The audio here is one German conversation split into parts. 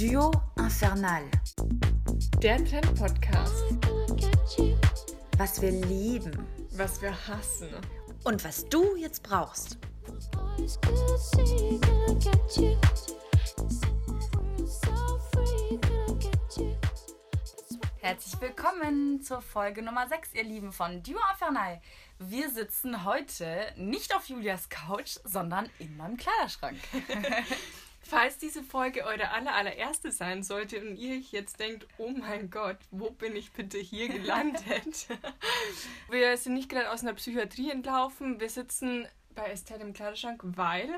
Duo Infernal. Der Trend-Podcast. Was wir lieben Was wir hassen. und was du jetzt brauchst. Herzlich willkommen zur Folge Nummer 6, ihr Lieben von Duo Infernal. Wir sitzen heute nicht auf Julias Couch, sondern in meinem Kleiderschrank. Falls diese Folge eure aller, allererste sein sollte und ihr euch jetzt denkt, oh mein Gott, wo bin ich bitte hier gelandet? wir sind nicht gerade aus einer Psychiatrie entlaufen. Wir sitzen bei Estelle im Kleiderschrank, weil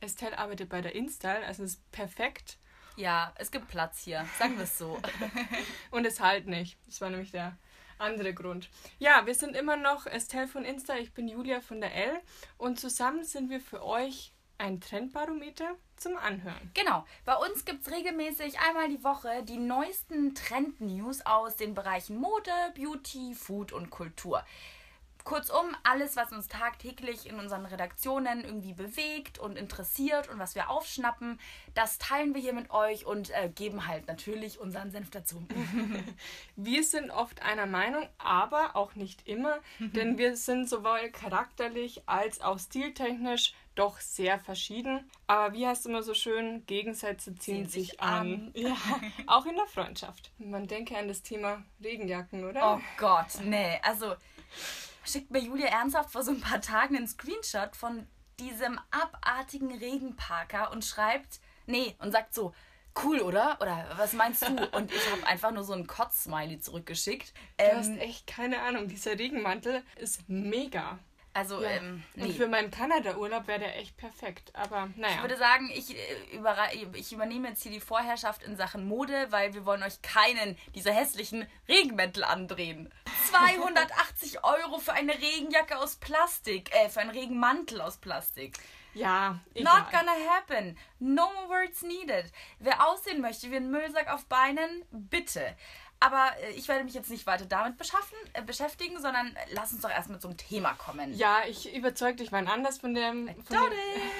Estelle arbeitet bei der Install, also es ist perfekt. Ja, es gibt Platz hier, sagen wir es so. Und es halt nicht. Das war nämlich der andere Grund. Ja, wir sind immer noch Estelle von Insta, ich bin Julia von der L und zusammen sind wir für euch ein Trendbarometer zum Anhören. Genau, bei uns gibt es regelmäßig einmal die Woche die neuesten Trend-News aus den Bereichen Mode, Beauty, Food und Kultur. Kurzum, alles, was uns tagtäglich in unseren Redaktionen irgendwie bewegt und interessiert und was wir aufschnappen, das teilen wir hier mit euch und äh, geben halt natürlich unseren Senf dazu. Wir sind oft einer Meinung, aber auch nicht immer, denn wir sind sowohl charakterlich als auch stiltechnisch doch sehr verschieden. Aber wie heißt immer so schön, Gegensätze ziehen Ziehen sich sich an. an. Ja, auch in der Freundschaft. Man denke an das Thema Regenjacken, oder? Oh Gott, nee. Also schickt mir Julia ernsthaft vor so ein paar Tagen einen Screenshot von diesem abartigen Regenparker und schreibt, nee, und sagt so, cool, oder? Oder was meinst du? Und ich habe einfach nur so ein Kotz-Smiley zurückgeschickt. Du hast Ähm, echt keine Ahnung. Dieser Regenmantel ist mega. Also, Ja. ähm, Und nee. für meinen Kanada-Urlaub wäre der echt perfekt. Aber naja. Ich würde sagen, ich, äh, ich übernehme jetzt hier die Vorherrschaft in Sachen Mode, weil wir wollen euch keinen dieser hässlichen Regenmäntel andrehen. 280 Euro für eine Regenjacke aus Plastik, äh, für einen Regenmantel aus Plastik. ja, egal. Not gonna happen. No more words needed. Wer aussehen möchte wie ein Müllsack auf Beinen, bitte. Aber äh, ich werde mich jetzt nicht weiter damit beschaffen, äh, beschäftigen, sondern lass uns doch erstmal zum Thema kommen. Ja, ich überzeug dich wann anders von dem, von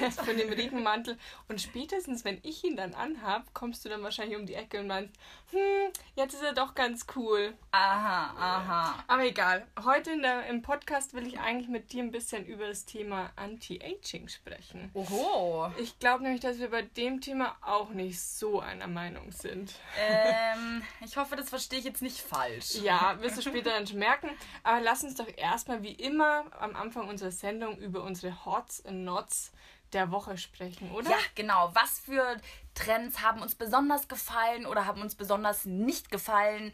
dem, von dem Regenmantel. Und spätestens, wenn ich ihn dann anhab, kommst du dann wahrscheinlich um die Ecke und meinst, hm, jetzt ist er doch ganz cool. Aha, aha. Aber egal. Heute in der, im Podcast will ich eigentlich mit dir ein bisschen über das Thema Anti-Aging sprechen. Oho. Ich glaube nämlich, dass wir bei dem Thema auch nicht so einer Meinung sind. Ähm, ich hoffe, das verstehe ich jetzt nicht falsch. Ja, wirst du später dann schon merken. Aber lass uns doch erstmal wie immer am Anfang unserer Sendung über unsere Hots and Nots der Woche sprechen, oder? Ja, genau. Was für Trends haben uns besonders gefallen oder haben uns besonders nicht gefallen?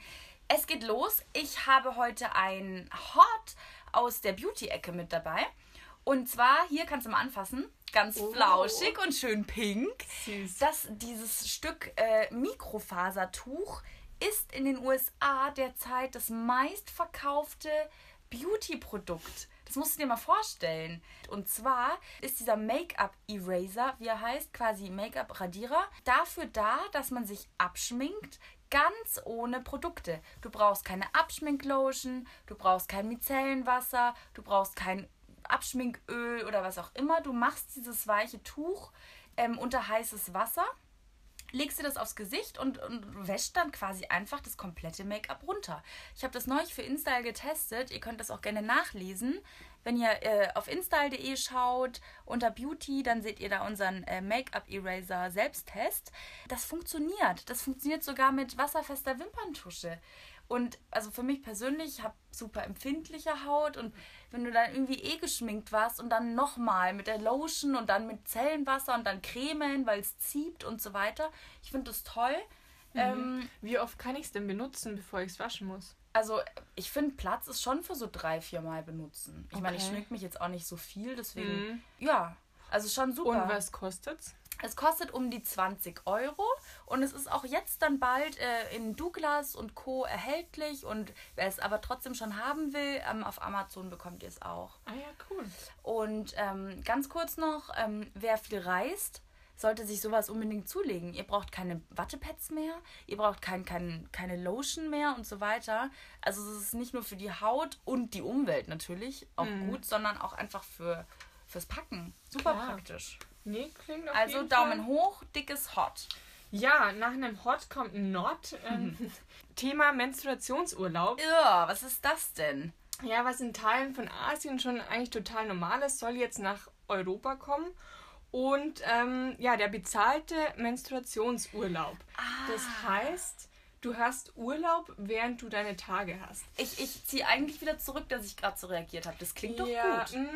Es geht los. Ich habe heute ein Hot aus der Beauty-Ecke mit dabei. Und zwar, hier kannst du mal anfassen, ganz Oh. flauschig und schön pink. Süß. Das, dieses Stück äh, Mikrofasertuch ist in den USA derzeit das meistverkaufte Beauty-Produkt. Das musst du dir mal vorstellen. Und zwar ist dieser Make-up-Eraser, wie er heißt, quasi Make-up-Radierer, dafür da, dass man sich abschminkt, ganz ohne Produkte. Du brauchst keine Abschminklotion, du brauchst kein Micellenwasser, du brauchst kein Abschminköl oder was auch immer. Du machst dieses weiche Tuch ähm, unter heißes Wasser legst dir das aufs Gesicht und, und wäscht dann quasi einfach das komplette Make-up runter. Ich habe das neulich für InStyle getestet. Ihr könnt das auch gerne nachlesen. Wenn ihr äh, auf InStyle.de schaut, unter Beauty, dann seht ihr da unseren äh, Make-up-Eraser Selbsttest. Das funktioniert. Das funktioniert sogar mit wasserfester Wimperntusche. Und also für mich persönlich, ich habe super empfindliche Haut und wenn du dann irgendwie eh geschminkt warst und dann nochmal mit der Lotion und dann mit Zellenwasser und dann Cremen, weil es zieht und so weiter, ich finde das toll. Ähm, Wie oft kann ich es denn benutzen, bevor ich es waschen muss? also ich finde Platz ist schon für so drei, vier Mal benutzen. Ich meine, ich Okay. schmink mich jetzt auch nicht so viel, deswegen Mhm. ja, also schon super. Und was kostet's? Es kostet um die 20 Euro und es ist auch jetzt dann bald äh, in Douglas und Co. erhältlich und wer es aber trotzdem schon haben will, ähm, auf Amazon bekommt ihr es auch. Ah ja, cool. Und ähm, ganz kurz noch, ähm, wer viel reist, sollte sich sowas unbedingt zulegen. Ihr braucht keine Wattepads mehr, ihr braucht kein, kein, keine Lotion mehr und so weiter. Also es ist nicht nur für die Haut und die Umwelt natürlich auch gut, sondern auch einfach für, fürs Packen. Super Klar. praktisch. Nee, klingt auf Also jeden Daumen Fall. hoch, dickes Hot. Ja, nach einem Hot kommt ein Not. Ähm, Thema Menstruationsurlaub. Ja, was ist das denn? Ja, was in Teilen von Asien schon eigentlich total normal ist, soll jetzt nach Europa kommen. Und ähm, ja, der bezahlte Menstruationsurlaub. Ah. Das heißt, du hast Urlaub, während du deine Tage hast. Ich, ich ziehe eigentlich wieder zurück, dass ich gerade so reagiert habe. Das klingt doch ja, gut. mh,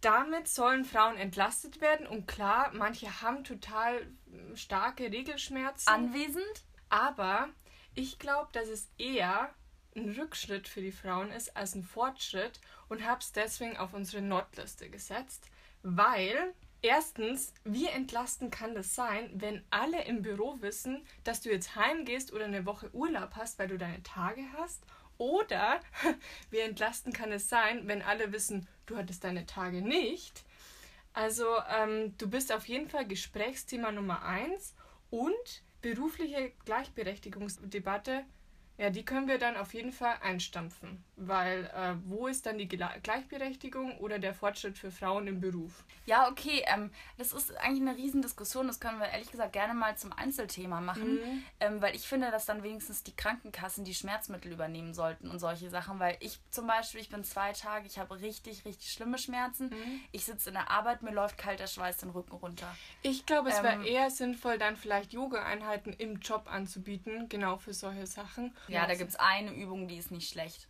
damit sollen Frauen entlastet werden. Und klar, manche haben total starke Regelschmerzen. Anwesend? aber ich glaube, dass es eher ein Rückschritt für die Frauen ist als ein Fortschritt und habe es deswegen auf unsere Notliste gesetzt, weil erstens, wie entlastend kann das sein, wenn alle im Büro wissen, dass du jetzt heimgehst oder eine Woche Urlaub hast, weil du deine Tage hast? Oder wie entlastend kann es sein, wenn alle wissen, du hattest deine Tage nicht? Also ähm, du bist auf jeden Fall Gesprächsthema Nummer eins und berufliche Gleichberechtigungsdebatte, ja, die können wir dann auf jeden Fall einstampfen, weil äh, wo ist dann die Gleichberechtigung oder der Fortschritt für Frauen im Beruf? Ja, okay. Ähm, das ist eigentlich eine Riesendiskussion. Das können wir ehrlich gesagt gerne mal zum Einzelthema machen. Mhm. Ähm, weil ich finde, dass dann wenigstens die Krankenkassen die Schmerzmittel übernehmen sollten und solche Sachen. Weil ich zum Beispiel, ich bin zwei Tage, ich habe richtig, richtig schlimme Schmerzen. Mhm. Ich sitze in der Arbeit, mir läuft kalter Schweiß den Rücken runter. Ich glaube, es wäre Ähm, eher sinnvoll, dann vielleicht Yoga-Einheiten im Job anzubieten, genau für solche Sachen. Ja, da gibt es eine Übung, die ist nicht schlecht.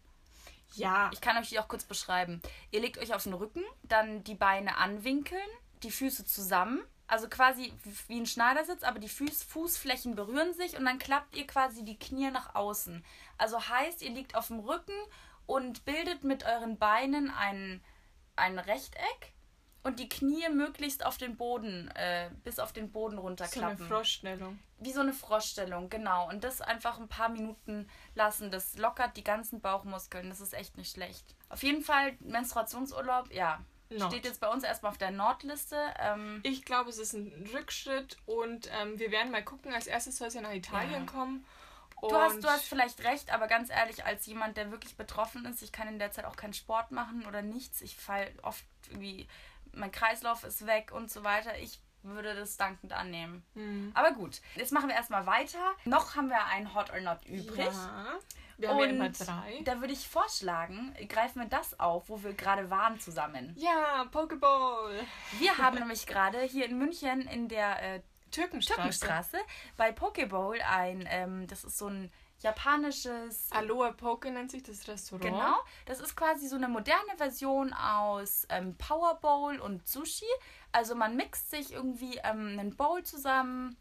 Ja, Ich kann euch die auch kurz beschreiben. Ihr legt euch auf den Rücken, dann die Beine anwinkeln, die Füße zusammen. Also quasi wie ein Schneidersitz, aber die Fuß Fußflächen berühren sich und dann klappt ihr quasi die Knie nach außen. Also heißt, ihr liegt auf dem Rücken und bildet mit euren Beinen ein, ein Rechteck und die Knie möglichst auf den Boden, äh, bis auf den Boden so eine runterklappen. Froschstellung. Wie so eine Froschstellung, genau. Und das einfach ein paar Minuten lassen. Das lockert die ganzen Bauchmuskeln. Das ist echt nicht schlecht. Auf jeden Fall Menstruationsurlaub, ja. Not. Steht jetzt bei uns erstmal auf der Nordliste. Ähm, Ich glaube, es ist ein Rückschritt und ähm, wir werden mal gucken. Als erstes soll es ja nach Italien Ja. kommen. du, hast, du hast vielleicht recht, aber ganz ehrlich, als jemand, der wirklich betroffen ist, ich kann in der Zeit auch keinen Sport machen oder nichts. Ich fall oft irgendwie, mein Kreislauf ist weg und so weiter. Ich würde das dankend annehmen. Hm. Aber gut, jetzt machen wir erstmal weiter. Noch haben wir ein Hot or Not übrig. Ja. Wir haben ja immer drei. Da würde ich vorschlagen, greifen wir das auf, wo wir gerade waren zusammen. Ja, Pokeball. Wir haben nämlich gerade hier in München in der äh, Türkenstraße. Türkenstraße bei Pokeball ein, ähm, das ist so ein japanisches, Aloha Poke nennt sich das Restaurant. genau, das ist quasi so eine moderne Version aus ähm, Power Bowl und Sushi. Also man mixt sich irgendwie ähm, einen Bowl zusammen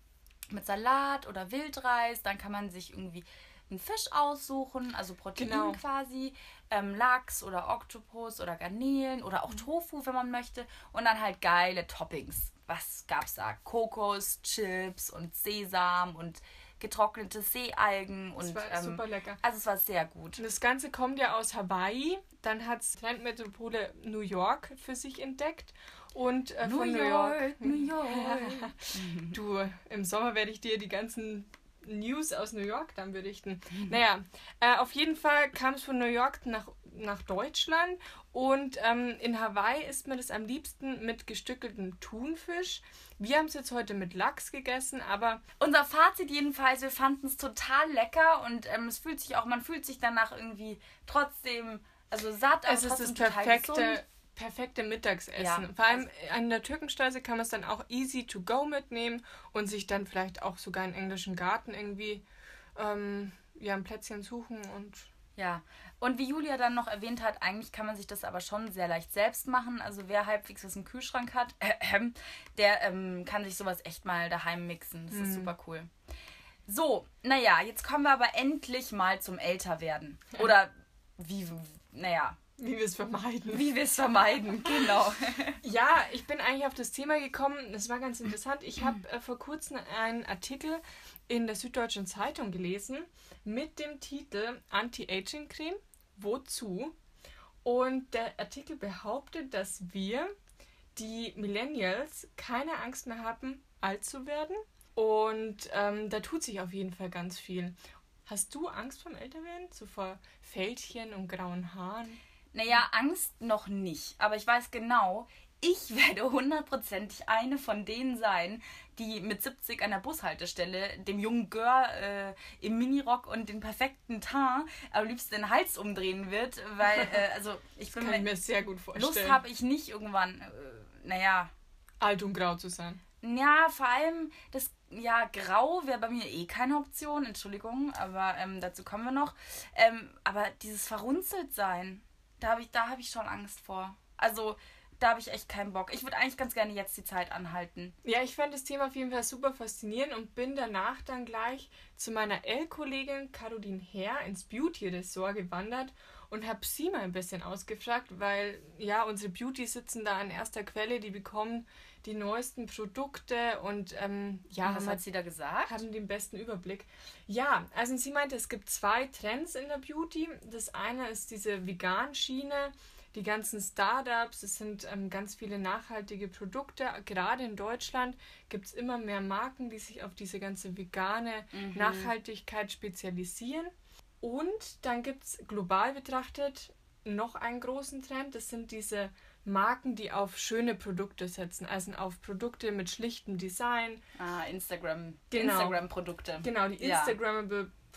mit Salat oder Wildreis, dann kann man sich irgendwie einen Fisch aussuchen, also Protein Genau. quasi, ähm, Lachs oder Oktopus oder Garnelen oder auch Tofu, wenn man möchte. Und dann halt geile Toppings. Was gab's da? Kokos, Chips und Sesam und getrocknete Seealgen und war ähm, super lecker. also es war sehr gut. Und das Ganze kommt ja aus Hawaii. Dann hat Trendmetropole New York für sich entdeckt. Und äh, von New York. New York. Du, im Sommer werde ich dir die ganzen News aus New York dann berichten. Naja, äh, auf jeden Fall kam es von New York nach, nach Deutschland und ähm, in Hawaii isst man das am liebsten mit gestückeltem Thunfisch. Wir haben es jetzt heute mit Lachs gegessen, aber Unser Fazit jedenfalls, wir fanden es total lecker und ähm, es fühlt sich auch, man fühlt sich danach irgendwie trotzdem, also satt, aber es ist das perfekte, perfekte Mittagessen. Ja, also Vor allem an der Türkenstraße kann man es dann auch easy to go mitnehmen und sich dann vielleicht auch sogar einen englischen Garten irgendwie ähm, ja, ein Plätzchen suchen und Ja, und wie Julia dann noch erwähnt hat, eigentlich kann man sich das aber schon sehr leicht selbst machen. Also wer halbwegs was im Kühlschrank hat, der ähm, kann sich sowas echt mal daheim mixen. Das ist super cool. So, naja, jetzt kommen wir aber endlich mal zum Älterwerden. Oder wie, naja, wie wir es vermeiden. wie wir es vermeiden, genau. Ja, ich bin eigentlich auf das Thema gekommen, das war ganz interessant. Ich habe äh, vor kurzem einen Artikel in der Süddeutschen Zeitung gelesen mit dem Titel Anti-Aging-Creme, wozu? Und der Artikel behauptet, dass wir, die Millennials, keine Angst mehr haben, alt zu werden. Und ähm, da tut sich auf jeden Fall ganz viel. Hast du Angst vom Älterwerden? So vor Fältchen und grauen Haaren? Naja, Angst noch nicht. Aber ich weiß genau, ich werde hundertprozentig eine von denen sein, die mit 70 an der Bushaltestelle dem jungen Gör äh, im Minirock und den perfekten Teint am liebsten den Hals umdrehen wird, weil, äh, also ich Das bin kann ich mir sehr gut vorstellen. Lust habe ich nicht irgendwann, äh, naja, Alt und grau zu sein. ja, vor allem das, ja, grau wäre bei mir eh keine Option, Entschuldigung, aber ähm, dazu kommen wir noch. Ähm, aber dieses verrunzelt sein, da habe ich, da hab ich schon Angst vor. Also, da habe ich echt keinen Bock. Ich würde eigentlich ganz gerne jetzt die Zeit anhalten. Ja, ich fand das Thema auf jeden Fall super faszinierend und bin danach dann gleich zu meiner L-Kollegin Caroline Herr ins Beauty-Ressort gewandert und habe sie mal ein bisschen ausgefragt, weil ja, unsere Beauty sitzen da an erster Quelle, die bekommen die neuesten Produkte und ähm, ja, Was haben, hat sie da gesagt? haben den besten Überblick. Ja, also sie meinte, es gibt zwei Trends in der Beauty. Das eine ist diese Vegan-Schiene, die ganzen Startups, es sind ähm, ganz viele nachhaltige Produkte. Gerade in Deutschland gibt es immer mehr Marken, die sich auf diese ganze vegane Nachhaltigkeit spezialisieren. Und dann gibt es global betrachtet noch einen großen Trend. Das sind diese Marken, die auf schöne Produkte setzen, also auf Produkte mit schlichtem Design, Ah, Instagram. Genau. Instagram-Produkte. Genau, die Ja.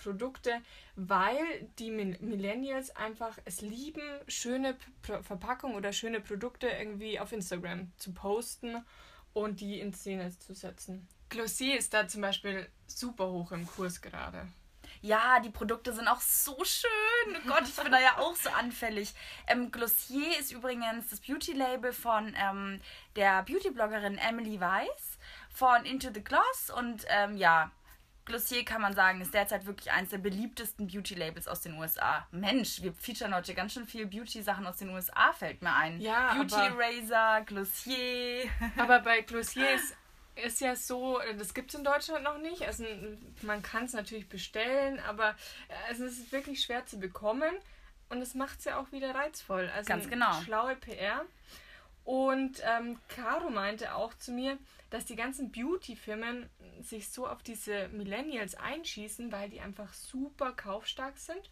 Produkte, weil die Mil- Millennials einfach es lieben, schöne Verpackungen oder schöne Produkte irgendwie auf Instagram zu posten und die in Szene zu setzen. Glossier ist da zum Beispiel super hoch im Kurs gerade. Ja, die Produkte sind auch so schön. Oh Gott, ich bin da ja auch so anfällig. Ähm, Glossier ist übrigens das Beauty-Label von ähm, der Beauty-Bloggerin Emily Weiss von Into the Gloss. Und ähm, ja, Glossier kann man sagen, ist derzeit wirklich eines der beliebtesten Beauty-Labels aus den USA. Mensch, wir featuren heute ganz schön viel Beauty-Sachen aus den USA, fällt mir ein. Ja, Beauty aber- Eraser, Glossier. Aber bei Glossier ist, ist ja so, das gibt es in Deutschland noch nicht. Also man kann es natürlich bestellen, aber äh, es ist wirklich schwer zu bekommen. Und es macht es ja auch wieder reizvoll. Also Ganz genau. Schlaue PR. Und ähm, Caro meinte auch zu mir, dass die ganzen Beauty-Firmen sich so auf diese Millennials einschießen, weil die einfach super kaufstark sind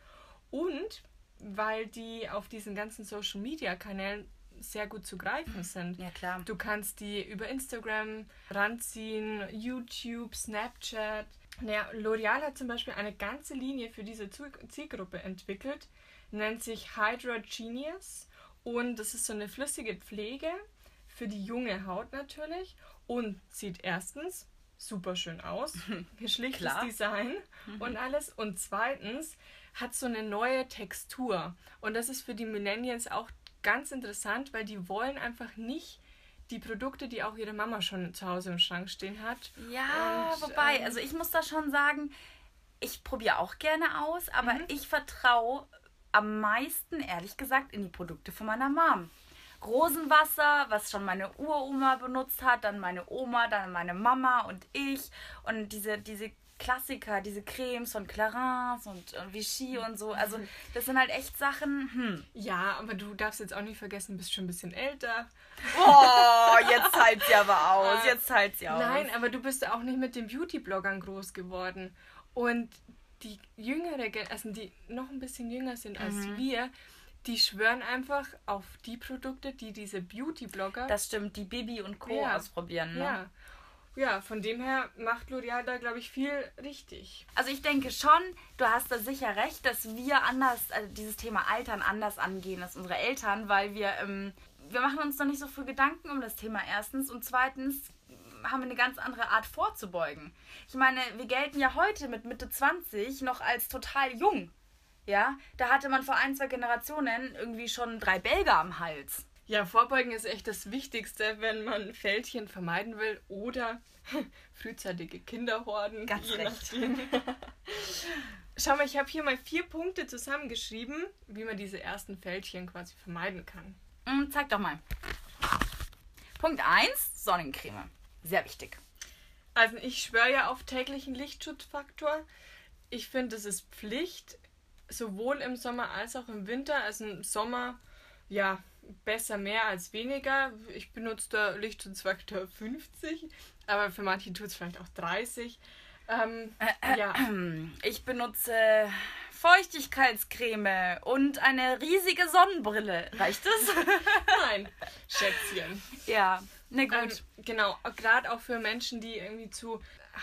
und weil die auf diesen ganzen Social-Media-Kanälen sehr gut zu greifen sind. Ja, klar. Du kannst die über Instagram ranziehen, YouTube, Snapchat. Naja, L'Oreal hat zum Beispiel eine ganze Linie für diese Zielgruppe entwickelt, nennt sich Hydra Genius und das ist so eine flüssige Pflege für die junge Haut natürlich und sieht erstens super schön aus, schlichtes Klar. Design und alles und zweitens hat so eine neue Textur und das ist für die Millennials auch ganz interessant, weil die wollen einfach nicht die Produkte, die auch ihre Mama schon zu Hause im Schrank stehen hat. Ja, Und, wobei, ähm, also ich muss da schon sagen, ich probiere auch gerne aus, aber Mhm. ich vertraue am meisten, ehrlich gesagt, in die Produkte von meiner Mom. Rosenwasser, was schon meine Uroma benutzt hat, dann meine Oma, dann meine Mama und ich. Und diese, diese Klassiker, diese Cremes von Clarins und, und Vichy und so. Also das sind halt echt Sachen. Hm. Ja, aber du darfst jetzt auch nicht vergessen, du bist schon ein bisschen älter. Oh, jetzt halt sie aber aus. Jetzt halt sie aus. Nein, aber du bist auch nicht mit den Beauty-Bloggern groß geworden. Und die jüngere, also die noch ein bisschen jünger sind als Mhm. wir, die schwören einfach auf die Produkte, die diese Beauty-Blogger. Das stimmt, die Bibi und Co. Ja. ausprobieren. Ne? ja. Ja, von dem her macht L'Oreal da, glaube ich, viel richtig. Also ich denke schon, du hast da sicher recht, dass wir anders, also dieses Thema Altern anders angehen als unsere Eltern, weil wir, ähm, wir machen uns noch nicht so viel Gedanken um das Thema erstens und zweitens haben wir eine ganz andere Art vorzubeugen. Ich meine, wir gelten ja heute mit Mitte 20 noch als total jung. Ja, da hatte man vor ein, zwei Generationen irgendwie schon drei Belger am Hals. Ja, Vorbeugen ist echt das Wichtigste, wenn man Fältchen vermeiden will oder frühzeitige Kinderhorden. Ganz je recht. nachdem. Schau mal, ich habe hier mal vier Punkte zusammengeschrieben, wie man diese ersten Fältchen quasi vermeiden kann. Hm, zeig doch mal. Punkt 1, Sonnencreme. Sehr wichtig. Also ich schwöre ja auf täglichen Lichtschutzfaktor. Ich finde, es ist Pflicht, sowohl im Sommer als auch im Winter. Also im Sommer, ja, besser mehr als weniger. Ich benutze da Lichtschutzfaktor 50, aber für manche tut es vielleicht auch 30. Ähm, ja, Ich benutze Feuchtigkeitscreme und eine riesige Sonnenbrille. Reicht das? Nein, Schätzchen. ja, na gut. Ähm, genau, gerade auch für Menschen, die irgendwie zu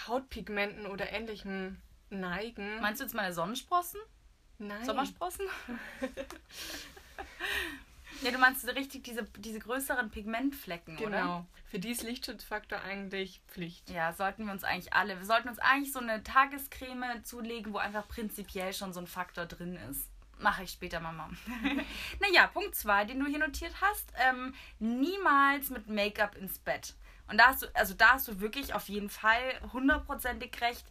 Hautpigmenten oder ähnlichem neigen. Meinst du jetzt meine Sonnensprossen? Nein. Sommersprossen? ja, du meinst richtig diese, diese größeren Pigmentflecken, oder? Genau. Für die ist Lichtschutzfaktor eigentlich Pflicht. Ja, sollten wir uns eigentlich alle. Wir sollten uns eigentlich so eine Tagescreme zulegen, wo einfach prinzipiell schon so ein Faktor drin ist. Mache ich später, Mama. naja, Punkt 2, den du hier notiert hast. Ähm, niemals mit Make-up ins Bett. Und da hast du, also da hast du wirklich auf jeden Fall hundertprozentig recht.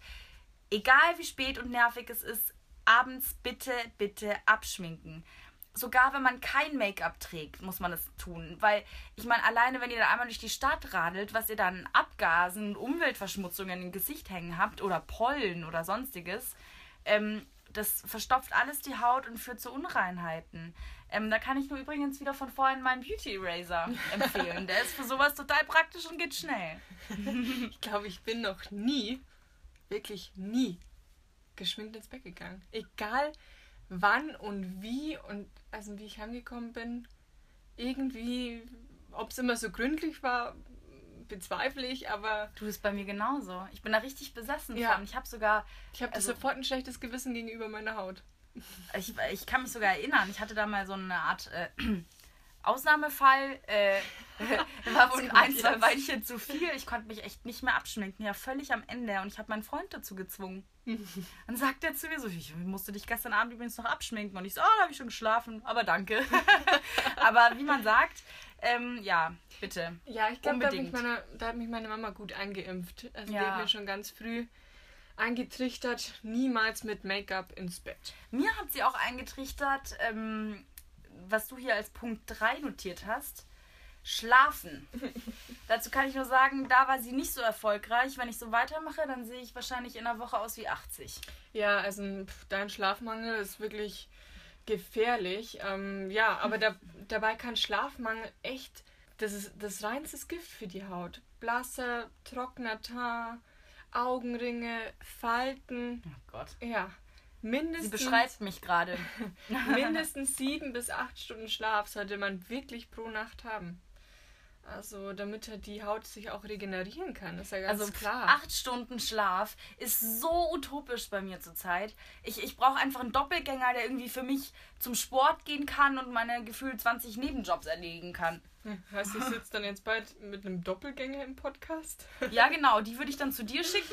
Egal wie spät und nervig es ist, abends bitte, bitte abschminken. Sogar wenn man kein Make-up trägt, muss man es tun. Weil, ich meine, alleine wenn ihr da einmal durch die Stadt radelt, was ihr dann Abgasen, Umweltverschmutzungen im Gesicht hängen habt oder Pollen oder sonstiges, ähm, das verstopft alles die Haut und führt zu Unreinheiten. Ähm, da kann ich nur übrigens wieder von vorhin meinen Beauty Eraser empfehlen. Der ist für sowas total praktisch und geht schnell. ich glaube, ich bin noch nie, wirklich nie, geschminkt ins Bett gegangen. Egal wann und wie und also wie ich heimgekommen bin, irgendwie, ob es immer so gründlich war, bezweifle ich, aber. Du bist bei mir genauso. Ich bin da richtig besessen Ja. von. Ich habe sogar. Ich habe Also- sofort ein schlechtes Gewissen gegenüber meiner Haut. Ich, ich kann mich sogar erinnern, ich hatte da mal so eine Art äh, Ausnahmefall. Äh, war wohl ein, zwei. Weinchen zu viel. Ich konnte mich echt nicht mehr abschminken. Ja, völlig am Ende. Und ich habe meinen Freund dazu gezwungen. Dann sagt er zu mir so, ich musste dich gestern Abend übrigens noch abschminken. Und ich so, oh, da habe ich schon geschlafen. Aber danke. aber wie man sagt, ähm, ja, bitte. Ja, ich glaube, da, hat mich Unbedingt. meine- da hat mich meine Mama gut eingeimpft. Also die Ja. hat mir schon ganz früh eingetrichtert, niemals mit Make-up ins Bett. Mir hat sie auch eingetrichtert, ähm, was du hier als Punkt 3 notiert hast. Schlafen. Dazu kann ich nur sagen, da war sie nicht so erfolgreich. Wenn ich so weitermache, dann sehe ich wahrscheinlich in einer Woche aus wie 80. Ja, also dein Schlafmangel ist wirklich gefährlich. Ähm, ja, aber da, dabei kann Schlafmangel echt, das ist das reinste Gift für die Haut. Blasser, trockener Teint, Augenringe, Falten. Oh Gott. Ja, Sie mindestens, beschreibt mich gerade. mindestens sieben bis acht Stunden Schlaf sollte man wirklich pro Nacht haben. Also, damit halt die Haut sich auch regenerieren kann, ist ja ganz Also klar. acht Stunden Schlaf ist so utopisch bei mir zurzeit. Ich, ich brauche einfach einen Doppelgänger, der irgendwie für mich zum Sport gehen kann und meine gefühlt 20 Nebenjobs erledigen kann. Heißt, du sitzt dann jetzt bald mit einem Doppelgänger im Podcast? Ja, genau, die würde ich dann zu dir schicken.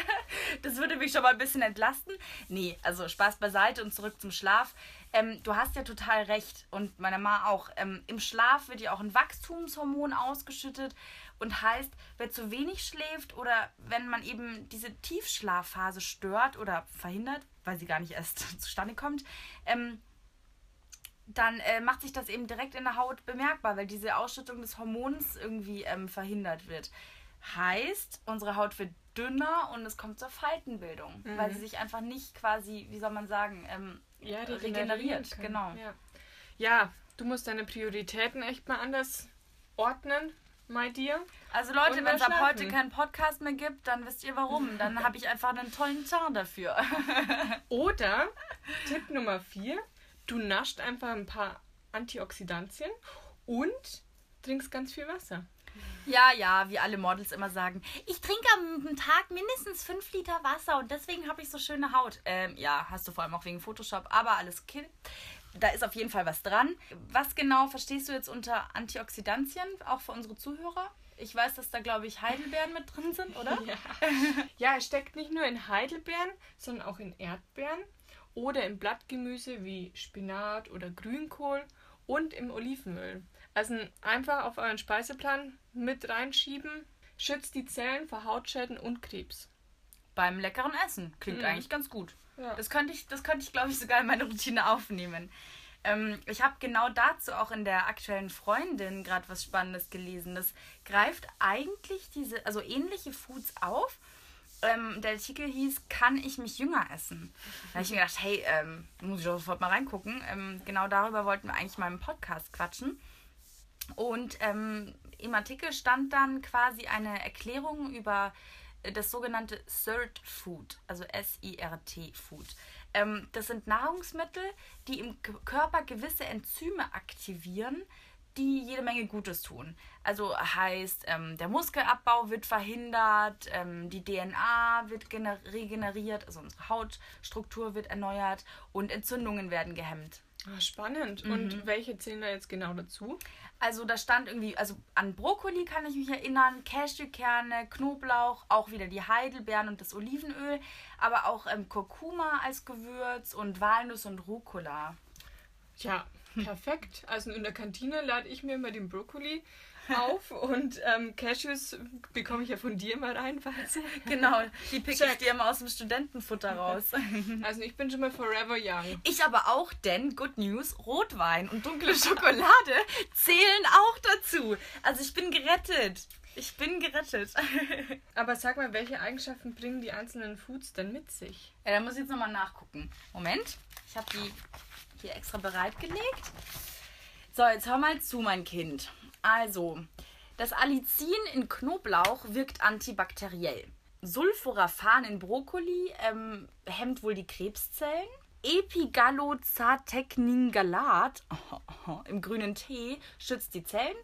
das würde mich schon mal ein bisschen entlasten. Nee, also Spaß beiseite und zurück zum Schlaf. Ähm, du hast ja total recht und meine Ma auch. Ähm, Im Schlaf wird ja auch ein Wachstumshormon ausgeschüttet und heißt, wer zu wenig schläft oder wenn man eben diese Tiefschlafphase stört oder verhindert, weil sie gar nicht erst zustande kommt, ähm, dann äh, macht sich das eben direkt in der Haut bemerkbar, weil diese Ausschüttung des Hormons irgendwie ähm, verhindert wird. Heißt, unsere Haut wird dünner und es kommt zur Faltenbildung, Mhm. weil sie sich einfach nicht quasi, wie soll man sagen, ähm, ja, regeneriert. Genau. Ja. ja, du musst deine Prioritäten echt mal anders ordnen, my dear. Also Leute, wenn es ab heute keinen Podcast mehr gibt, dann wisst ihr warum. Dann habe ich einfach einen tollen Teint dafür. Oder Tipp Nummer vier, du nascht einfach ein paar Antioxidantien und trinkst ganz viel Wasser. Ja, ja, wie alle Models immer sagen. Ich trinke am Tag mindestens 5 Liter Wasser und deswegen habe ich so schöne Haut. Ähm, ja, hast du vor allem auch wegen Photoshop, aber alles kill. Da ist auf jeden Fall was dran. Was genau verstehst du jetzt unter Antioxidantien, auch für unsere Zuhörer? Ich weiß, dass da, glaube ich, Heidelbeeren mit drin sind, oder? Ja. ja, es steckt nicht nur in Heidelbeeren, sondern auch in Erdbeeren oder im Blattgemüse wie Spinat oder Grünkohl und im Olivenöl. Also einfach auf euren Speiseplan mit reinschieben. Schützt die Zellen vor Hautschäden und Krebs. Beim leckeren Essen. Klingt Mhm. eigentlich ganz gut. Ja. Das könnte ich, das könnte ich glaube ich, sogar in meine Routine aufnehmen. Ähm, ich habe genau dazu auch in der aktuellen Freundin gerade was Spannendes gelesen. Das greift eigentlich diese, also ähnliche Foods auf. Ähm, der Artikel hieß, kann ich mich jünger essen? Da habe ich mir gedacht, hey, ähm, muss ich doch sofort mal reingucken. Ähm, genau darüber wollten wir eigentlich mal im Podcast quatschen. Und ähm, im Artikel stand dann quasi eine Erklärung über äh, das sogenannte Third Food, also S-I-R-T Food. Ähm, das sind Nahrungsmittel, die im Körper gewisse Enzyme aktivieren, die jede Menge Gutes tun. Also heißt, ähm, der Muskelabbau wird verhindert, ähm, die DNA wird gener- regeneriert, also unsere Hautstruktur wird erneuert und Entzündungen werden gehemmt. Ah, spannend. Mhm. Und welche zählen da jetzt genau dazu? Also da stand irgendwie, also an Brokkoli kann ich mich erinnern, Cashewkerne, Knoblauch, auch wieder die Heidelbeeren und das Olivenöl, aber auch ähm, Kurkuma als Gewürz und Walnuss und Rucola. Ja, perfekt. Also in der Kantine lade ich mir immer den Brokkoli auf und ähm, Cashews bekomme ich ja von dir mal reinweise. Genau, die pick ich dir immer aus dem Studentenfutter raus. Also ich bin schon mal forever young. Ich aber auch, denn, good news, Rotwein und dunkle Schokolade zählen auch dazu. Also ich bin gerettet. Ich bin gerettet. Aber sag mal, welche Eigenschaften bringen die einzelnen Foods denn mit sich? Ja, da muss ich jetzt nochmal nachgucken. Moment, ich habe die hier extra bereitgelegt. So, jetzt hör mal zu, mein Kind. Also, das Allicin in Knoblauch wirkt antibakteriell. Sulforaphan in Brokkoli ähm, hemmt wohl die Krebszellen. Epigallozatecningalat im grünen Tee schützt die Zellen.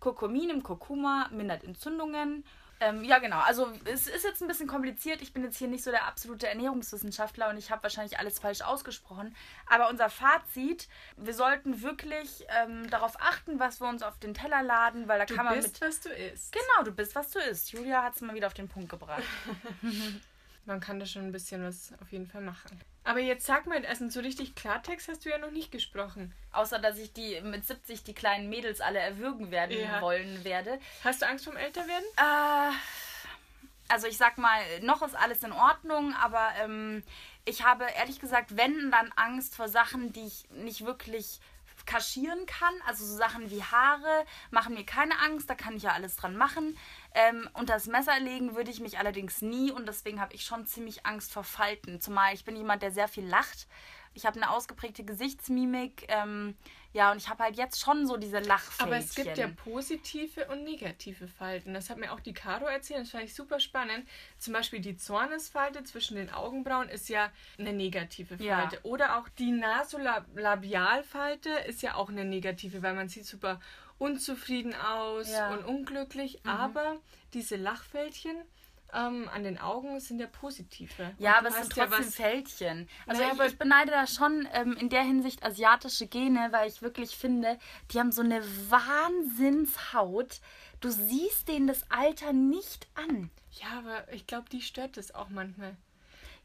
Kurkumin im Kurkuma mindert Entzündungen. Ähm, ja, genau. Also es ist jetzt ein bisschen kompliziert. Ich bin jetzt hier nicht so der absolute Ernährungswissenschaftler und ich habe wahrscheinlich alles falsch ausgesprochen. Aber unser Fazit, wir sollten wirklich ähm, darauf achten, was wir uns auf den Teller laden, weil da Du kann man bist, mit... was du isst. Genau, du bist, was du isst. Julia hat es mal wieder auf den Punkt gebracht. Man kann da schon ein bisschen was auf jeden Fall machen. Aber jetzt sag mal, also so richtig Klartext hast du ja noch nicht gesprochen. Außer, dass ich die mit 70 die kleinen Mädels alle erwürgen werden Ja. wollen werde. Hast du Angst vom Älterwerden? Äh, also ich sag mal, noch ist alles in Ordnung, aber ähm, ich habe ehrlich gesagt, wenn dann Angst vor Sachen, die ich nicht wirklich kaschieren kann. Also so Sachen wie Haare machen mir keine Angst, da kann ich ja alles dran machen. Ähm, unter das Messer legen würde ich mich allerdings nie und deswegen habe ich schon ziemlich Angst vor Falten. Zumal ich bin jemand, der sehr viel lacht. Ich habe eine ausgeprägte Gesichtsmimik. Ähm, ja, und ich habe halt jetzt schon so diese Lachfältchen. Aber es gibt ja positive und negative Falten. Das hat mir auch die Caro erzählt. Das fand ich super spannend. Zum Beispiel die Zornesfalte zwischen den Augenbrauen ist ja eine negative Ja. Falte. Oder auch die Nasolabialfalte ist ja auch eine negative, weil man sieht super unzufrieden aus Ja. und unglücklich. Aber diese Lachfältchen ähm, an den Augen sind ja positive. Ja, aber es sind ja trotzdem was- Fältchen. Also Naja, ich, aber- ich beneide da schon ähm, in der Hinsicht asiatische Gene, weil ich wirklich finde, die haben so eine Wahnsinnshaut. Du siehst denen das Alter nicht an. Ja, aber ich glaube, die stört es auch manchmal.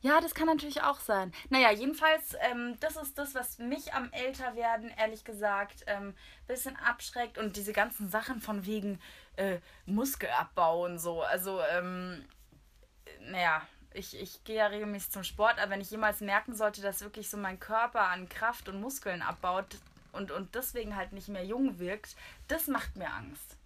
Ja, das kann natürlich auch sein. Naja, jedenfalls, ähm, das ist das, was mich am Älterwerden, ehrlich gesagt, ein ähm, bisschen abschreckt. Und diese ganzen Sachen von wegen äh, Muskelabbau und so. Also, ähm, naja, ich, ich gehe ja regelmäßig zum Sport, aber wenn ich jemals merken sollte, dass wirklich so mein Körper an Kraft und Muskeln abbaut und, und deswegen halt nicht mehr jung wirkt, das macht mir Angst.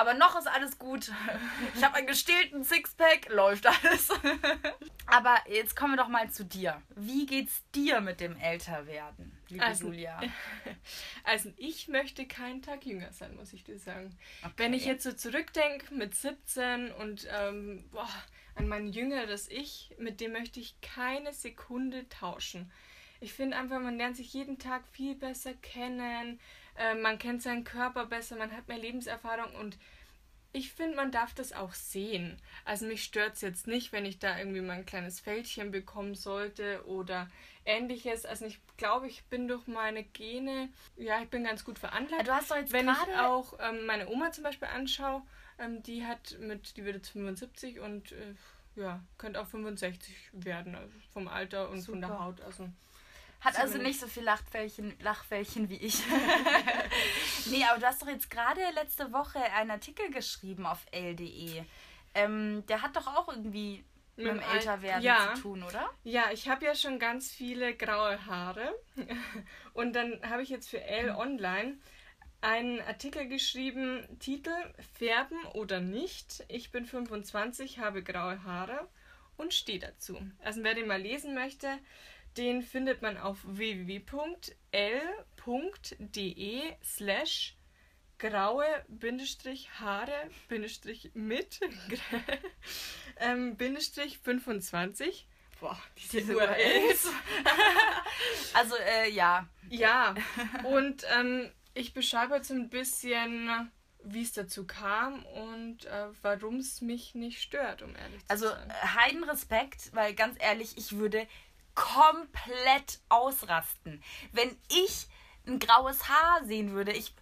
Aber noch ist alles gut. Ich habe einen gestählten Sixpack, läuft alles. Aber jetzt kommen wir doch mal zu dir. Wie geht's dir mit dem Älterwerden, liebe Also, Julia? Also ich möchte keinen Tag jünger sein, muss ich dir sagen. Okay. Wenn ich jetzt so zurückdenke mit 17 und ähm, boah, an mein jüngeres Ich, mit dem möchte ich keine Sekunde tauschen. Ich finde einfach, man lernt sich jeden Tag viel besser kennen, äh, man kennt seinen Körper besser, man hat mehr Lebenserfahrung und ich finde, man darf das auch sehen. Also mich stört es jetzt nicht, wenn ich da irgendwie mal ein kleines Fältchen bekommen sollte oder ähnliches. Also ich glaube, ich bin durch meine Gene, ja, ich bin ganz gut veranlagt. Du hast doch jetzt Wenn ich auch ähm, meine Oma zum Beispiel anschaue, ähm, die hat mit, die wird jetzt 75 und äh, ja, könnte auch 65 werden, also vom Alter und von der Super. Haut. Also Hat also nicht so viel Lachfältchen, Lachfältchen wie ich. nee, aber du hast doch jetzt gerade letzte Woche einen Artikel geschrieben auf L.de. Ähm, der hat doch auch irgendwie mit, Mit dem Älterwerden ja. zu tun, oder? Ja, ich habe ja schon ganz viele graue Haare. Und dann habe ich jetzt für L Online einen Artikel geschrieben, Titel Färben oder nicht. Ich bin 25, habe graue Haare und stehe dazu. Also wer den mal lesen möchte, den findet man auf www.l.de slash graue Bindestrich Haare Bindestrich mit ähm, Bindestrich 25. Boah, diese, diese URLs. also, äh, ja. Ja, und ähm, ich beschreibe jetzt ein bisschen, wie es dazu kam und äh, warum es mich nicht stört, um ehrlich zu also, sein. Also, Heidenrespekt, weil ganz ehrlich, ich würde komplett ausrasten. Wenn ich ein graues Haar sehen würde, ich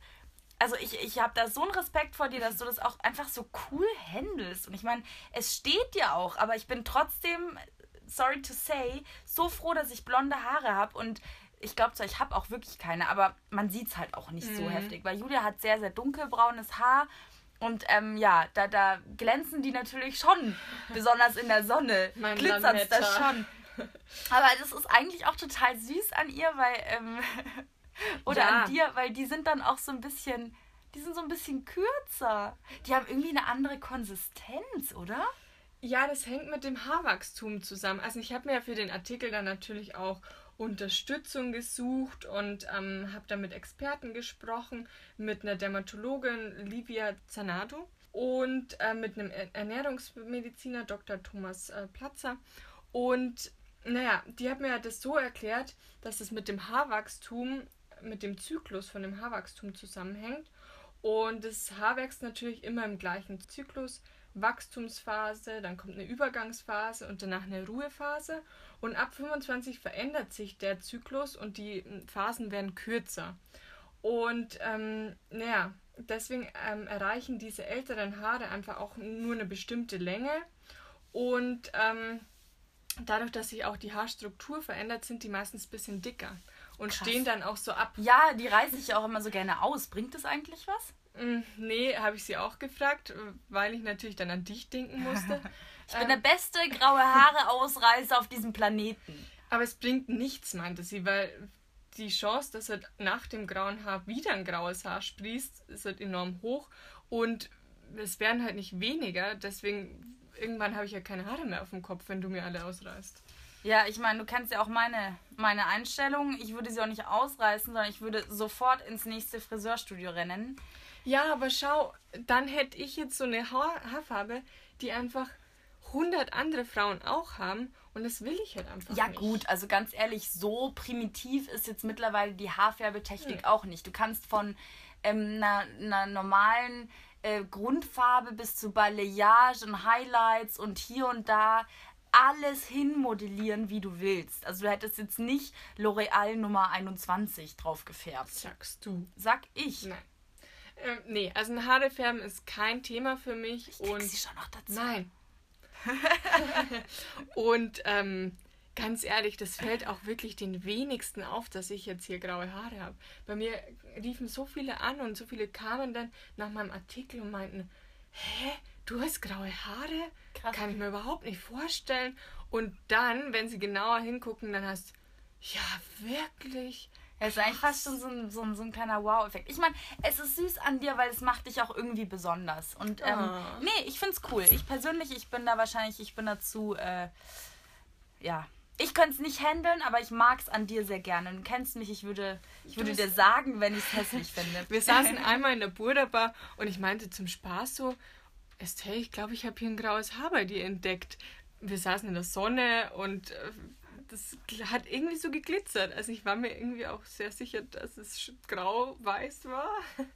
also ich, ich habe da so einen Respekt vor dir, dass du das auch einfach so cool handelst. Und ich meine, es steht dir auch, aber ich bin trotzdem, sorry to say, so froh, dass ich blonde Haare habe. Und ich glaube zwar, ich habe auch wirklich keine, aber man sieht es halt auch nicht mhm. so heftig. Weil Julia hat sehr, sehr dunkelbraunes Haar. Und ähm, ja, da, da glänzen die natürlich schon, besonders in der Sonne. Glitzert es das schon. Aber das ist eigentlich auch total süß an ihr, weil ähm, oder ja. an dir, weil die sind dann auch so ein bisschen, die sind so ein bisschen kürzer. Die haben irgendwie eine andere Konsistenz, oder? Ja, das hängt mit dem Haarwachstum zusammen. Also ich habe mir ja für den Artikel dann natürlich auch Unterstützung gesucht und ähm, habe dann mit Experten gesprochen, mit einer Dermatologin Livia Zanado und äh, mit einem Ernährungsmediziner Dr. Thomas äh, Platzer. Und naja, die hat mir das so erklärt, dass es mit dem Haarwachstum mit dem Zyklus von dem Haarwachstum zusammenhängt. Und das Haar wächst natürlich immer im gleichen Zyklus. Wachstumsphase, dann kommt eine Übergangsphase und danach eine Ruhephase. Und ab 25 verändert sich der Zyklus und die Phasen werden kürzer. Und ähm, naja, deswegen ähm, erreichen diese älteren Haare einfach auch nur eine bestimmte Länge. Und ähm, dadurch, dass sich auch die Haarstruktur verändert, sind die meistens ein bisschen dicker und Krass. stehen dann auch so ab. Ja, die reiße ich auch immer so gerne aus. Bringt das eigentlich was? Mm, nee, habe ich sie auch gefragt, weil ich natürlich dann an dich denken musste. ich bin ähm, der beste graue Haare Ausreißer auf diesem Planeten. Aber es bringt nichts, meinte sie, weil die Chance, dass er nach dem grauen Haar wieder ein graues Haar sprießt, ist halt enorm hoch und es werden halt nicht weniger. Deswegen irgendwann habe ich ja keine Haare mehr auf dem Kopf, wenn du mir alle ausreißt. Ja, ich meine, du kennst ja auch meine, meine Einstellung. Ich würde sie auch nicht ausreißen, sondern ich würde sofort ins nächste Friseurstudio rennen. Ja, aber schau, dann hätte ich jetzt so eine Haar Haarfarbe, die einfach 100 andere Frauen auch haben und das will ich halt einfach ja, nicht. Ja gut, also ganz ehrlich, so primitiv ist jetzt mittlerweile die Haarfärbetechnik ja. auch nicht. Du kannst von ähm, einer, einer normalen äh, Grundfarbe bis zu Balayage und Highlights und hier und da alles hinmodellieren, wie du willst. Also du hättest jetzt nicht L'Oreal Nummer 21 drauf gefärbt. Sagst du. Sag ich. Nein. Ähm, nee, also ein Haare färben ist kein Thema für mich. Ich und sie schon noch dazu. Nein. und ähm, ganz ehrlich, das fällt auch wirklich den wenigsten auf, dass ich jetzt hier graue Haare habe. Bei mir riefen so viele an und so viele kamen dann nach meinem Artikel und meinten, hä, du hast graue Haare? Krass. Kann ich mir überhaupt nicht vorstellen. Und dann, wenn sie genauer hingucken, dann hast du, ja, wirklich. Es ist eigentlich fast schon so ein, so ein, so ein kleiner Wow-Effekt. Ich meine, es ist süß an dir, weil es macht dich auch irgendwie besonders. Und ähm, oh. nee, ich find's cool. Ich persönlich, ich bin da wahrscheinlich, ich bin dazu, äh, ja. Ich könnte es nicht handeln, aber ich mag es an dir sehr gerne. Du kennst mich, ich würde, ich würde dir sagen, wenn ich es hässlich finde. Wir saßen einmal in der Burda und ich meinte zum Spaß so, Estelle, ich glaube, ich habe hier ein graues Haar bei dir entdeckt. Wir saßen in der Sonne und äh, das hat irgendwie so geglitzert. Also ich war mir irgendwie auch sehr sicher, dass es grau-weiß war.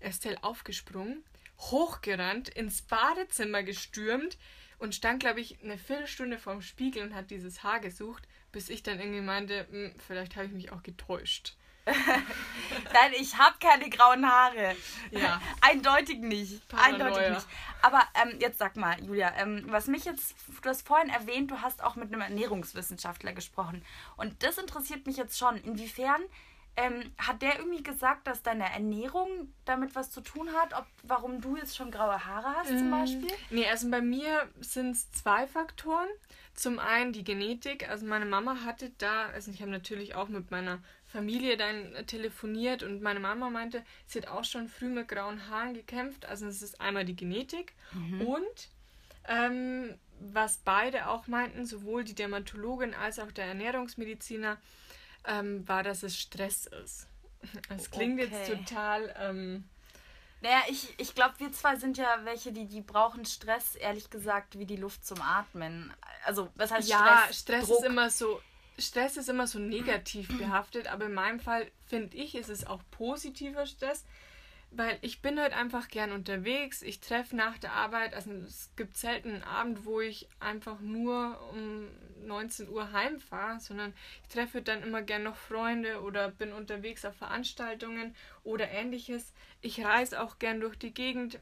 Estelle aufgesprungen, hochgerannt, ins Badezimmer gestürmt und stand, glaube ich, eine Viertelstunde vorm Spiegel und hat dieses Haar gesucht, bis ich dann irgendwie meinte, hm, vielleicht habe ich mich auch getäuscht. Nein, ich habe keine grauen Haare. Ja. Eindeutig nicht. Paranoia. Eindeutig nicht. Aber ähm, jetzt sag mal, Julia, ähm, was mich jetzt, du hast vorhin erwähnt, du hast auch mit einem Ernährungswissenschaftler gesprochen. Und das interessiert mich jetzt schon. Inwiefern ähm, hat der irgendwie gesagt, dass deine Ernährung damit was zu tun hat? Ob, warum du jetzt schon graue Haare hast zum mm, Beispiel? Nee, also bei mir sind es zwei Faktoren. Zum einen die Genetik. Also meine Mama hatte da, also ich habe natürlich auch mit meiner Familie dann telefoniert und meine Mama meinte, sie hat auch schon früh mit grauen Haaren gekämpft. Also es ist einmal die Genetik mhm. und ähm, was beide auch meinten, sowohl die Dermatologin als auch der Ernährungsmediziner, ähm, war, dass es Stress ist. Es klingt okay. jetzt total ähm, Naja, ich, ich glaube, wir zwei sind ja welche, die, die brauchen Stress, ehrlich gesagt, wie die Luft zum Atmen. Also, was heißt ja, Stress? Stress Druck. ist immer so. Stress ist immer so negativ behaftet, aber in meinem Fall finde ich, ist es auch positiver Stress, weil ich bin halt einfach gern unterwegs. Ich treffe nach der Arbeit, also es gibt selten einen Abend, wo ich einfach nur um 19 Uhr heimfahre, sondern ich treffe dann immer gern noch Freunde oder bin unterwegs auf Veranstaltungen oder ähnliches. Ich reise auch gern durch die Gegend,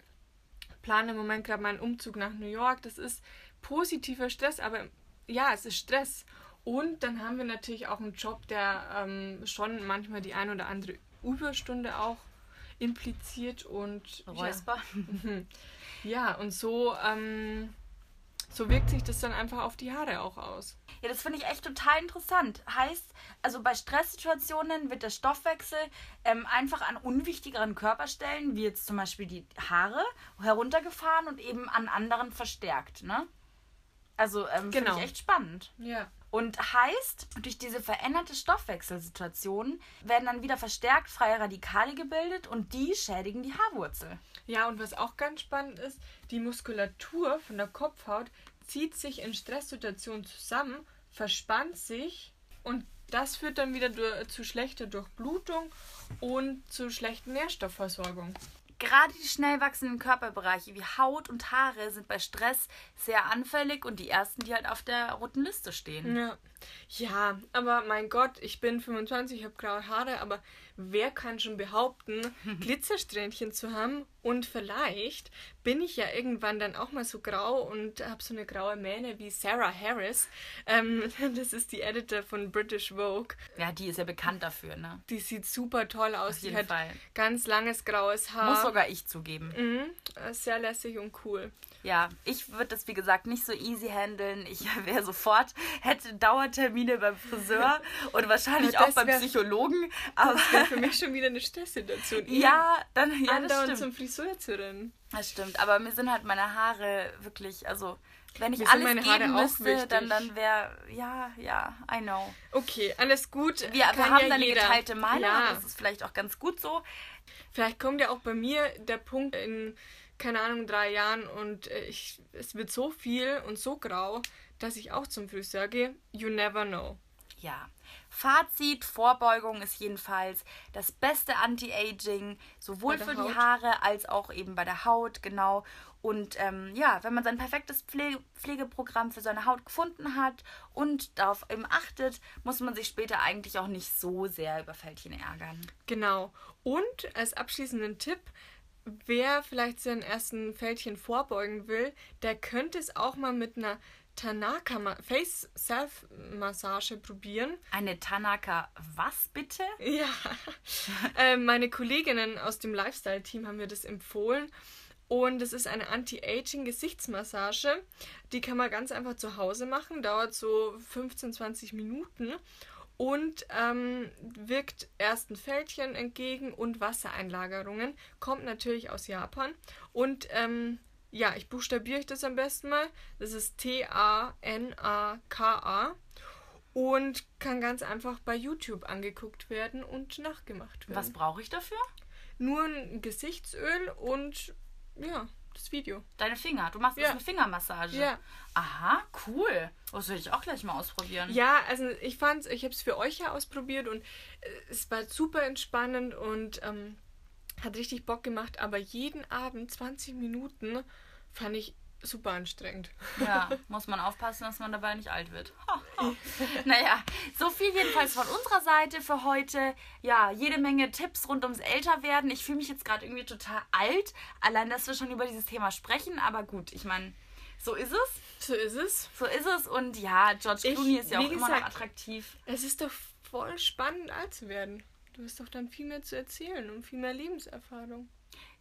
plane im Moment gerade meinen Umzug nach New York. Das ist positiver Stress, aber ja, es ist Stress. Und dann haben wir natürlich auch einen Job, der ähm, schon manchmal die ein oder andere Überstunde auch impliziert und Räusper. ja, ja und so ähm, so wirkt sich das dann einfach auf die Haare auch aus. Ja, das finde ich echt total interessant. Heißt, also bei Stresssituationen wird der Stoffwechsel ähm, einfach an unwichtigeren Körperstellen, wie jetzt zum Beispiel die Haare, heruntergefahren und eben an anderen verstärkt, ne? Also ähm, finde Genau. ich echt spannend. Ja. Und heißt, durch diese veränderte Stoffwechselsituation werden dann wieder verstärkt freie Radikale gebildet und die schädigen die Haarwurzel. Ja, und was auch ganz spannend ist, die Muskulatur von der Kopfhaut zieht sich in Stresssituationen zusammen, verspannt sich und das führt dann wieder zu schlechter Durchblutung und zu schlechten Nährstoffversorgung. Gerade die schnell wachsenden Körperbereiche wie Haut und Haare sind bei Stress sehr anfällig und die ersten, die halt auf der roten Liste stehen. Ja. Ja, aber mein Gott, ich bin 25, ich habe graue Haare, aber wer kann schon behaupten, Glitzersträhnchen zu haben? Und vielleicht bin ich ja irgendwann dann auch mal so grau und habe so eine graue Mähne wie Sarah Harris. Ähm, das ist die Editor von British Vogue. Ja, die ist ja bekannt dafür, ne? Die sieht super toll aus. Auf Die jeden hat Fall. ganz langes graues Haar. Muss sogar ich zugeben. Mhm, äh, sehr lässig und cool. Ja, ich würde das wie gesagt nicht so easy handeln. Ich wäre sofort, hätte Dauertermine beim Friseur und wahrscheinlich Ja, auch beim wär- Psychologen. Aber Das wäre für mich schon wieder eine Stresssituation. ja, dann ja, andauernd zum Friseur zu rennen. Das stimmt. Aber mir sind halt meine Haare wirklich, also wenn ich Mir alles meine Haare geben müsste, dann dann wäre ja, ja, I know. Okay, alles gut. Wir, wir haben ja eine jeder. geteilte Meinung. Ja. Das ist vielleicht auch ganz gut so. Vielleicht kommt ja auch bei mir der Punkt in, keine Ahnung, drei Jahren und äh, ich, es wird so viel und so grau, dass ich auch zum Friseur gehe. You never know. Ja. Fazit, Vorbeugung ist jedenfalls das beste Anti-Aging, sowohl für die Haut. Haare als auch eben bei der Haut, genau. Und ähm, ja, wenn man sein perfektes Pflege Pflegeprogramm für seine Haut gefunden hat und darauf eben achtet, muss man sich später eigentlich auch nicht so sehr über Fältchen ärgern. Genau. Und als abschließenden Tipp, wer vielleicht seinen ersten Fältchen vorbeugen will, der könnte es auch mal mit einer Tanaka Face Self Massage probieren. Eine Tanaka, was bitte? Ja, äh, meine Kolleginnen aus dem Lifestyle-Team haben mir das empfohlen. Und es ist eine Anti-Aging-Gesichtsmassage. Die kann man ganz einfach zu Hause machen, dauert so 15, 20 Minuten und ähm, wirkt ersten Fältchen entgegen und Wassereinlagerungen. Kommt natürlich aus Japan. Und ähm, ja, ich buchstabiere euch das am besten mal. Das ist T-A-N-A-K-A und kann ganz einfach bei YouTube angeguckt werden und nachgemacht werden. Was brauche ich dafür? Nur ein Gesichtsöl und ja, das Video. Deine Finger. Du machst Ja. jetzt eine Fingermassage. Ja. Aha, cool. Das will ich auch gleich mal ausprobieren. Ja, also ich fand's, ich habe es für euch ja ausprobiert und äh, es war super entspannend und ähm, hat richtig Bock gemacht, aber jeden Abend 20 Minuten fand ich super anstrengend. Ja, muss man aufpassen, dass man dabei nicht alt wird. Naja, so viel jedenfalls von unserer Seite für heute. Ja, jede Menge Tipps rund ums Älterwerden. Ich fühle mich jetzt gerade irgendwie total alt, allein, dass wir schon über dieses Thema sprechen. Aber gut, ich meine, so ist es. So ist es. So ist es. Und ja, George Ich- Clooney ist ja auch immer noch attraktiv. Es ist doch voll spannend, alt zu werden. Du hast doch dann viel mehr zu erzählen und viel mehr Lebenserfahrung.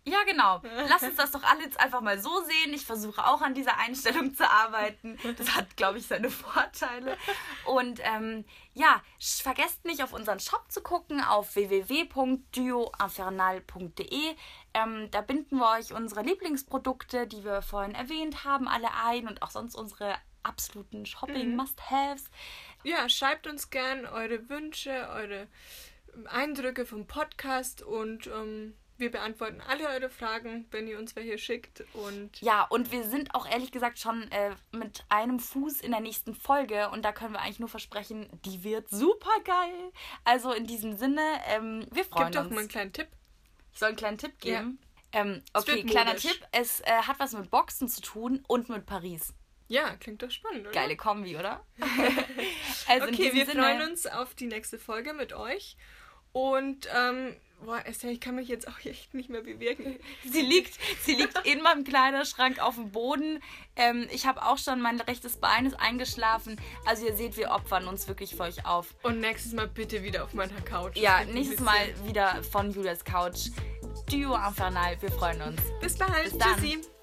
Ja, genau. Lass uns das doch alle jetzt einfach mal so sehen. Ich versuche auch an dieser Einstellung zu arbeiten. Das hat, glaube ich, seine Vorteile. Und ähm, ja, vergesst nicht, auf unseren Shop zu gucken, auf www.duoinfernal.de. Ähm, da binden wir euch unsere Lieblingsprodukte, die wir vorhin erwähnt haben, alle ein und auch sonst unsere absoluten Shopping-Must-Haves. Ja, schreibt uns gern eure Wünsche, eure Eindrücke vom Podcast und ähm, Wir beantworten alle eure Fragen, wenn ihr uns welche schickt. Und Ja, und wir sind auch ehrlich gesagt schon äh, mit einem Fuß in der nächsten Folge und da können wir eigentlich nur versprechen, die wird super geil. Also in diesem Sinne, ähm, wir freuen gib doch uns. mal einen kleinen Tipp. Ich soll einen kleinen Tipp geben. Ähm, Es okay, kleiner modisch. Tipp. Es äh, hat was mit Boxen zu tun und mit Paris. Ja, klingt doch spannend, oder? Geile Kombi, oder? also Okay, wir Sinne, freuen uns auf die nächste Folge mit euch. Und, ähm, boah, Esther, ich kann mich jetzt auch echt nicht mehr bewegen. Sie liegt, sie liegt in meinem Kleiderschrank auf dem Boden. Ähm, ich habe auch schon, mein rechtes Bein ist eingeschlafen. Also ihr seht, wir opfern uns wirklich für euch auf. Und nächstes Mal bitte wieder auf meiner Couch. Ja, nächstes. Mal wieder von Julias Couch. Duo Infernal. Wir freuen uns. Bis bald. Bis dann. Tschüssi.